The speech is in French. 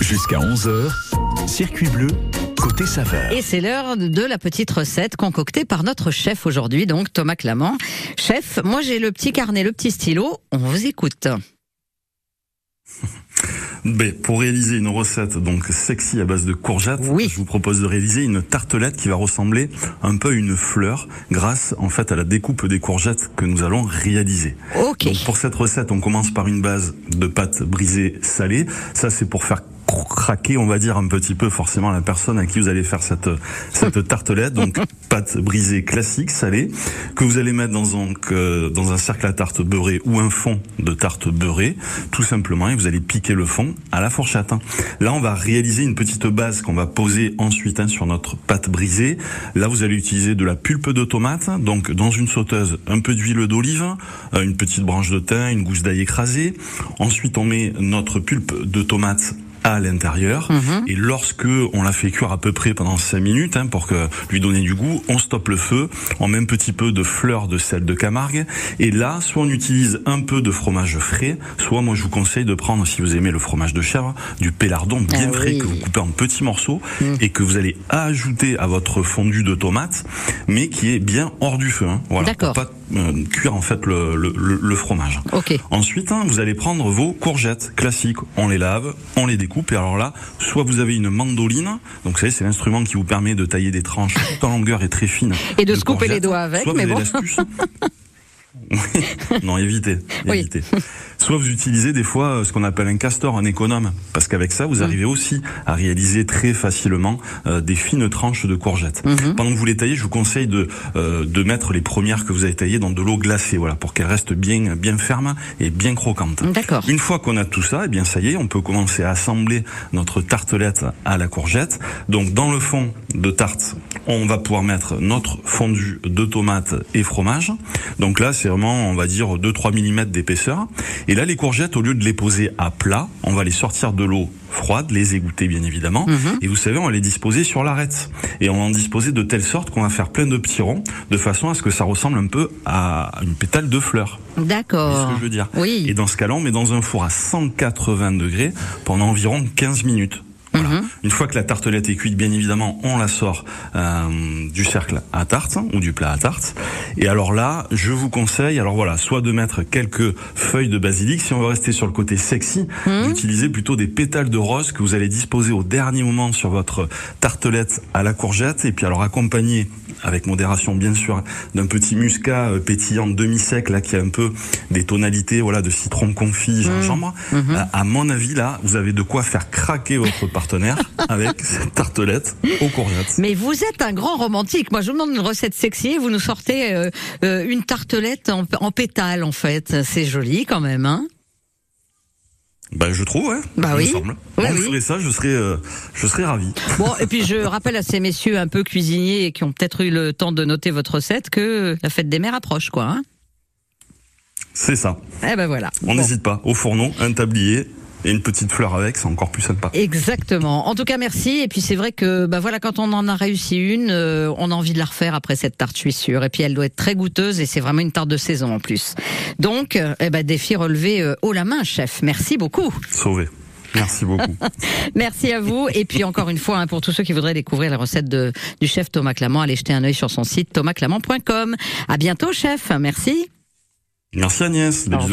Jusqu'à 11h, circuit bleu, côté saveur. Et c'est l'heure de la petite recette concoctée par notre chef aujourd'hui, donc Thomas Clamant. Chef, moi j'ai le petit carnet, le petit stylo, on vous écoute. Ben, pour réaliser une recette donc sexy à base de courgettes, Oui. je vous propose de réaliser une tartelette qui va ressembler un peu à une fleur grâce en fait à la découpe des courgettes que nous allons réaliser. Ok. Donc pour cette recette, on commence par une base de pâte brisée salée. Ça c'est pour faire craquer, on va dire un petit peu forcément la personne à qui vous allez faire cette cette tartelette. Donc pâte brisée classique salée que vous allez mettre dans un dans un cercle à tarte beurré ou un fond de tarte beurrée, tout simplement, et vous allez piquer le fond à la fourchette. Là, on va réaliser une petite base qu'on va poser ensuite hein, sur notre pâte brisée. Là, vous allez utiliser de la pulpe de tomate, donc dans une sauteuse, un peu d'huile d'olive, euh, une petite branche de thym, une gousse d'ail écrasée. Ensuite, on met notre pulpe de tomate à l'intérieur. Et lorsque on la fait cuire à peu près pendant 5 minutes hein, pour que lui donner du goût, on stoppe le feu, on met un petit peu de fleur de sel de Camargue. Et là soit on utilise un peu de fromage frais, soit moi je vous conseille de prendre si vous aimez le fromage de chèvre, du pélardon bien Ah frais oui. que vous coupez en petits morceaux et que vous allez ajouter à votre fondu de tomate mais qui est bien hors du feu hein, voilà, D'accord. Euh, cuire en fait le, le- le- le fromage. Ok. Ensuite, hein, vous allez prendre vos courgettes classiques. On les lave, on les découpe. Et alors là, soit vous avez une mandoline. Donc, vous savez, c'est l'instrument qui vous permet de tailler des tranches tout en longueur et très fines. Et de se couper les doigts avec, Soit mais vous bon. non, évitez, Oui. Soit vous utilisez des fois euh, ce qu'on appelle un castor, un économe, parce qu'avec ça, vous arrivez aussi à réaliser très facilement euh, des fines tranches de courgettes. Mm-hmm. Pendant que vous les taillez, je vous conseille de euh, de mettre les premières que vous avez taillées dans de l'eau glacée, voilà, pour qu'elles restent bien bien fermes et bien croquantes. D'accord. Une fois qu'on a tout ça, eh bien ça y est, on peut commencer à assembler notre tartelette à la courgette. Donc dans le fond de tarte, on va pouvoir mettre notre fondu de tomates et fromage. Donc là, c'est vraiment, on va dire 2-3 mm d'épaisseur. Et là, les courgettes, au lieu de les poser à plat, on va les sortir de l'eau froide, les égoutter bien évidemment. Et vous savez, on va les disposer sur l'arête. Et on va en disposer de telle sorte qu'on va faire plein de petits ronds, de façon à ce que ça ressemble un peu à une pétale de fleur. Vous voyez ce D'accord. que je veux dire Oui. Et dans ce cas-là, on met dans un four à 180 degrés pendant environ 15 minutes. Voilà. Mhm. Une fois que la tartelette est cuite, bien évidemment, on la sort euh, du cercle à tarte ou du plat à tarte. Et alors là, je vous conseille, alors voilà, soit de mettre quelques feuilles de basilic, si on veut rester sur le côté sexy, Mhm. d'utiliser plutôt des pétales de rose que vous allez disposer au dernier moment sur votre tartelette à la courgette, et puis alors accompagné avec modération bien sûr d'un petit muscat euh, pétillant demi-sec là qui a un peu des tonalités voilà de citron confit gingembre. Euh, à mon avis là, vous avez de quoi faire craquer votre partenaire avec cette tartelette aux courgettes. Mais vous êtes un grand romantique. Moi, je vous demande une recette sexy et vous nous sortez euh, euh, une tartelette en, en pétales, en fait. C'est joli quand même, hein Bah je trouve ouais. Bah oui. Oui, On oui. ferait ça, je serais euh, je serais ravi. Bon, et puis je rappelle à ces messieurs un peu cuisiniers et qui ont peut-être eu le temps de noter votre recette que la fête des mères approche, quoi. Hein C'est ça. eh ben voilà. On Bon. n'hésite pas. Au fourneau, un tablier et une petite fleur avec, c'est encore plus sympa. Exactement. En tout cas, merci. Et puis c'est vrai que bah voilà, quand on en a réussi une, euh, on a envie de la refaire après cette tarte, je suis sûre. Et puis elle doit être très goûteuse et c'est vraiment une tarte de saison en plus. Donc, euh, eh ben, défi relevé euh, haut la main, chef. Merci beaucoup. Sauvé. Merci beaucoup. Merci à vous. Et puis encore une fois, hein, pour tous ceux qui voudraient découvrir la recette de, du chef Thomas Clamant, allez jeter un œil sur son site thomasclamant.com. À bientôt, chef. Merci. Merci Agnès. Des bisous.